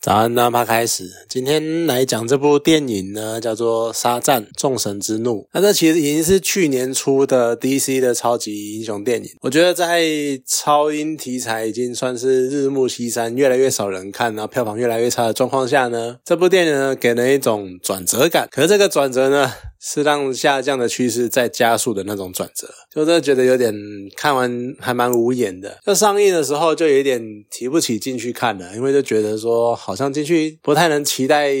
早安，那趴开始。今天来讲这部电影呢，叫做《沙战：众神之怒》。那这其实已经是去年出的 DC 的超级英雄电影。我觉得在超英题材已经算是日暮西山，越来越少人看，然后票房越来越差的状况下呢，这部电影呢给人一种转折感。可是这个转折呢？是让下降的趋势再加速的那种转折，就真的觉得有点看完还蛮无言的。就上映的时候就有点提不起劲去看了，因为就觉得说好像进去不太能期待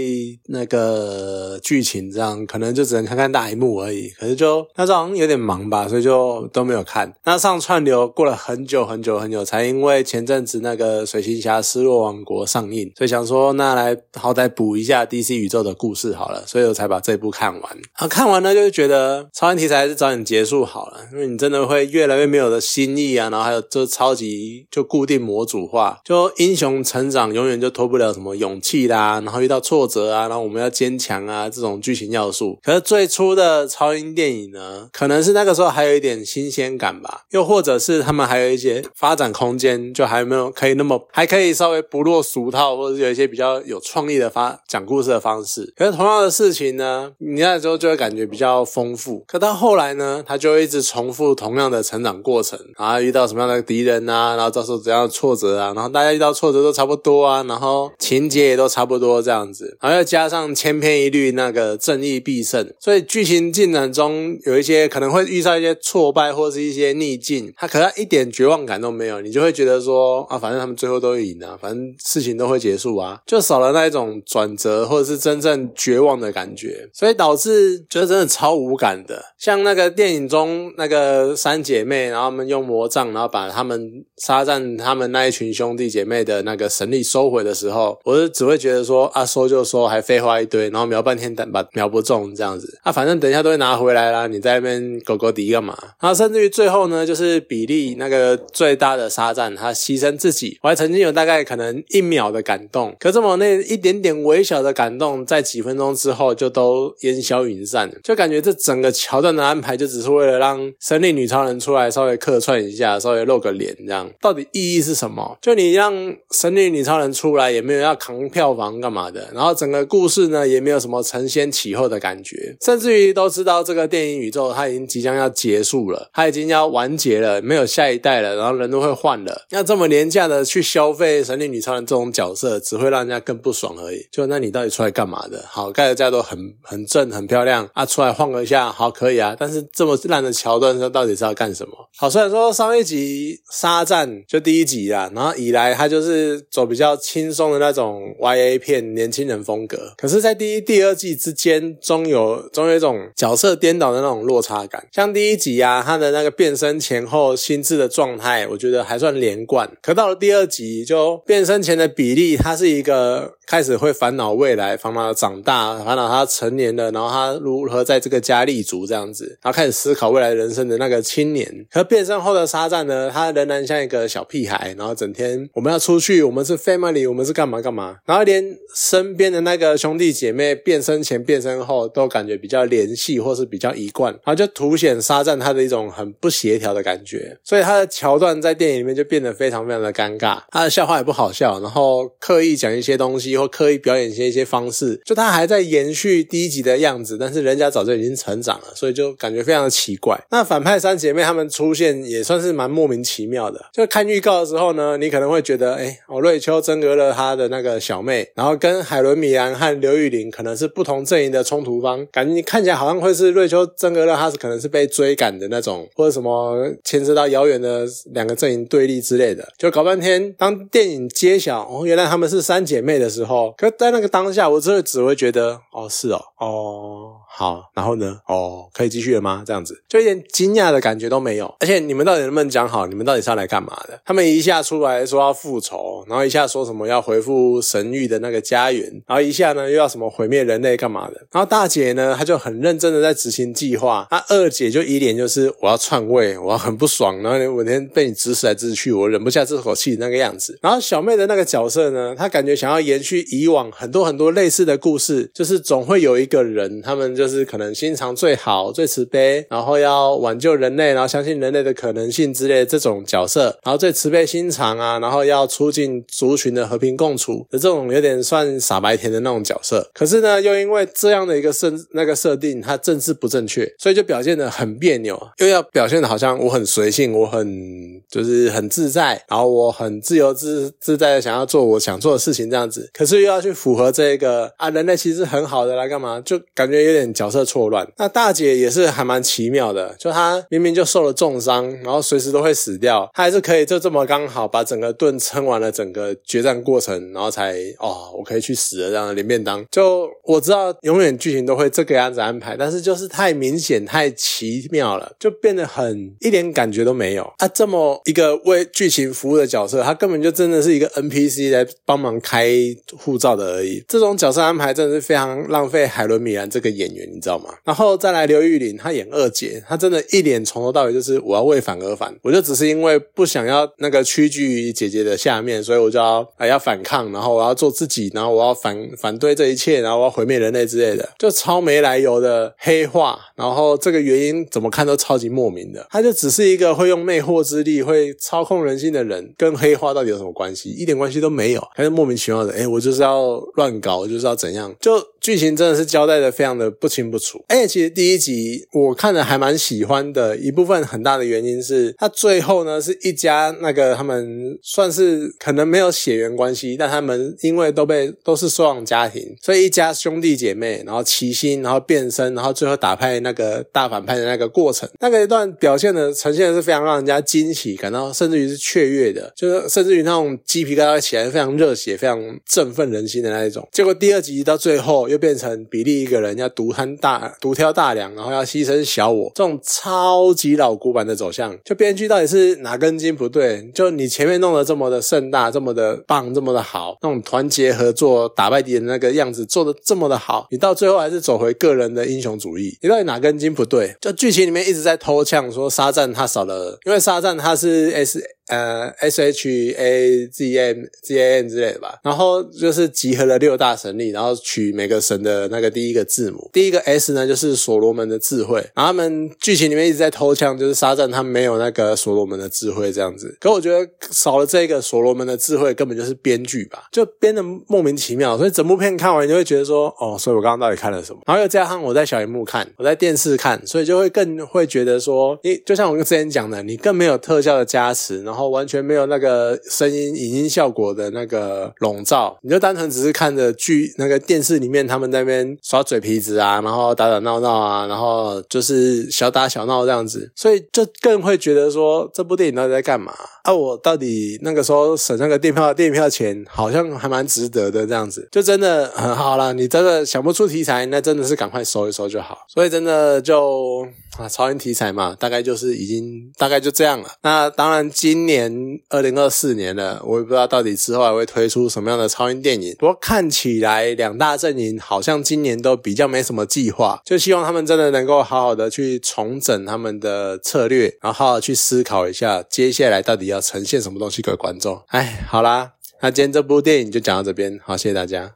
那个剧情，这样可能就只能看看大荧幕而已。可是就那时候好像有点忙吧，所以就都没有看。那上串流过了很久很久很久，才因为前阵子那个水行侠失落王国上映，所以想说那来好歹补一下 DC 宇宙的故事好了，所以我才把这部看完。看完呢，就是觉得超人题材还是早点结束好了，因为你真的会越来越没有的新意啊，然后还有就超级就固定模组化，就英雄成长永远就脱不了什么勇气啦，然后遇到挫折啊，然后我们要坚强啊这种剧情要素。可是最初的超英电影呢，可能是那个时候还有一点新鲜感吧，又或者是他们还有一些发展空间，就还没有可以那么还可以稍微不落俗套，或者是有一些比较有创意的发讲故事的方式。可是同样的事情呢，你那时候就会。感觉比较丰富，可到后来呢，他就一直重复同样的成长过程，然后遇到什么样的敌人啊，然后遭受怎样的挫折啊，然后大家遇到挫折都差不多啊，然后情节也都差不多这样子，然后又加上千篇一律那个正义必胜，所以剧情进展中有一些可能会遇到一些挫败或是一些逆境，他可能一点绝望感都没有，你就会觉得说啊，反正他们最后都赢了，反正事情都会结束啊，就少了那一种转折或者是真正绝望的感觉，所以导致。觉得真的超无感的，像那个电影中那个三姐妹，然后他们用魔杖，然后把他们沙赞他们那一群兄弟姐妹的那个神力收回的时候，我是只会觉得说啊，收就收，还废话一堆，然后瞄半天但把瞄不中这样子，啊，反正等一下都会拿回来啦，你在那边狗狗敌干嘛？然后甚至于最后呢，就是比利那个最大的沙赞，他牺牲自己，我还曾经有大概可能一秒的感动，可这么那一点点微小的感动，在几分钟之后就都烟消云散。就感觉这整个桥段的安排，就只是为了让神力女超人出来稍微客串一下，稍微露个脸，这样到底意义是什么？就你让神力女超人出来，也没有要扛票房干嘛的，然后整个故事呢，也没有什么承先启后的感觉，甚至于都知道这个电影宇宙它已经即将要结束了，它已经要完结了，没有下一代了，然后人都会换了，那这么廉价的去消费神力女超人这种角色，只会让人家更不爽而已。就那你到底出来干嘛的？好，盖的家都很很正，很漂亮。啊，出来晃了一下，好，可以啊。但是这么烂的桥段，它到底是要干什么？好，虽然说上一集沙战就第一集啊，然后以来他就是走比较轻松的那种 Y A 片年轻人风格，可是，在第一、第二季之间，总有总有一种角色颠倒的那种落差感。像第一集啊，他的那个变身前后心智的状态，我觉得还算连贯。可到了第二集，就变身前的比例，他是一个开始会烦恼未来，烦恼长大，烦恼他成年了，然后他如如何在这个家立足这样子，然后开始思考未来人生的那个青年。可变身后的沙赞呢，他仍然像一个小屁孩，然后整天我们要出去，我们是 family，我们是干嘛干嘛，然后连身边的那个兄弟姐妹变身前、变身后都感觉比较联系或是比较一贯，然后就凸显沙赞他的一种很不协调的感觉。所以他的桥段在电影里面就变得非常非常的尴尬，他的笑话也不好笑，然后刻意讲一些东西或刻意表演一些一些方式，就他还在延续第一集的样子，但是人。家早就已经成长了，所以就感觉非常的奇怪。那反派三姐妹她们出现也算是蛮莫名其妙的。就看预告的时候呢，你可能会觉得，哎，哦，瑞秋真格了她的那个小妹，然后跟海伦米兰和刘玉玲可能是不同阵营的冲突方，感觉你看起来好像会是瑞秋真格了，她是可能是被追赶的那种，或者什么牵涉到遥远的两个阵营对立之类的。就搞半天，当电影揭晓哦，原来她们是三姐妹的时候，可在那个当下，我真的只会觉得，哦，是哦，哦，好。然后呢？哦，可以继续了吗？这样子就一点惊讶的感觉都没有。而且你们到底能不能讲好？你们到底是要来干嘛的？他们一下出来说要复仇，然后一下说什么要回复神域的那个家园，然后一下呢又要什么毁灭人类干嘛的？然后大姐呢，她就很认真的在执行计划。她二姐就一脸就是我要篡位，我要很不爽，然后我天被你指使来指使去，我忍不下这口气那个样子。然后小妹的那个角色呢，她感觉想要延续以往很多很多类似的故事，就是总会有一个人，他们就。就是可能心肠最好、最慈悲，然后要挽救人类，然后相信人类的可能性之类这种角色，然后最慈悲心肠啊，然后要促进族群的和平共处的这种有点算傻白甜的那种角色。可是呢，又因为这样的一个设那个设定，它政治不正确，所以就表现的很别扭，又要表现的好像我很随性，我很就是很自在，然后我很自由自自在的想要做我想做的事情这样子。可是又要去符合这个啊，人类其实很好的来干嘛？就感觉有点角色错乱。那大姐也是还蛮奇妙的，就她明明就受了重伤，然后随时都会死掉，她还是可以就这么刚好把整个盾撑完了整个决战过程，然后才哦，我可以去死了这样的连便当。就我知道永远剧情都会这个样子安排，但是就是太明显太奇妙了，就变得很一点感觉都没有啊！这么一个为剧情服务的角色，他根本就真的是一个 NPC 来帮忙开护照的而已。这种角色安排真的是非常浪费海伦米兰这个演员，你知道吗？然后再来刘玉玲，她演二姐，她真的一脸从头到尾就是我要为反而反，我就只是因为不想要那个屈居于姐姐的下面，所以我就要啊要反抗，然后我要做自己，然后我要反反对这一切，然后我要毁灭人类之类的，就超没来由的黑化。然后这个原因怎么看都超级莫名的，他就只是一个会用魅惑之力、会操控人心的人，跟黑化到底有什么关系？一点关系都没有，还是莫名其妙的。哎，我就是要乱搞，我就是要怎样？就剧情真的是交代的非常的不清不楚。而且其实第一集我看的还蛮喜欢的，一部分很大的原因是他最后呢是一家那个他们算是可能没有血缘关系，但他们因为都被都是收养家庭，所以一家兄弟姐妹，然后齐心，然后变身，然后最后打败那个大反派的那个过程，那个一段表现的呈现的是非常让人家惊喜，感到甚至于是雀跃的，就是甚至于那种鸡皮疙瘩起来，非常热血，非常振奋人心的那一种。结果第二集到最后又变成比利一个人要独贪大独挑大梁，然后要牺牲小我，这种超级老古板的走向，就编剧到底是哪根筋不对？就你前面弄得这么的盛大，这么的棒，这么的好，那种团结合作打败敌人那个样子做的这么的好，你到最后还是走回个人的英雄主义，你到底哪根筋不对？就剧情里面一直在偷呛说沙赞他少了，因为沙赞他是 S。呃，S H A Z M Z A N 之类的吧，然后就是集合了六大神力，然后取每个神的那个第一个字母，第一个 S 呢就是所罗门的智慧，然后他们剧情里面一直在偷枪，就是沙赞他没有那个所罗门的智慧这样子，可我觉得少了这个所罗门的智慧，根本就是编剧吧，就编的莫名其妙，所以整部片看完你就会觉得说，哦，所以我刚刚到底看了什么？然后又加上我在小荧幕看，我在电视看，所以就会更会觉得说，你就像我之前讲的，你更没有特效的加持，然后。然后完全没有那个声音、影音效果的那个笼罩，你就单纯只是看着剧那个电视里面他们那边耍嘴皮子啊，然后打打闹闹啊，然后就是小打小闹这样子，所以就更会觉得说这部电影到底在干嘛？啊，我到底那个时候省那个电票电影票钱，好像还蛮值得的这样子，就真的很好了。你真的想不出题材，那真的是赶快收一收就好。所以真的就啊，超人题材嘛，大概就是已经大概就这样了。那当然今年二零二四年了，我也不知道到底之后还会推出什么样的超英电影。不过看起来两大阵营好像今年都比较没什么计划，就希望他们真的能够好好的去重整他们的策略，然后好好去思考一下接下来到底要呈现什么东西给观众。哎，好啦，那今天这部电影就讲到这边，好，谢谢大家。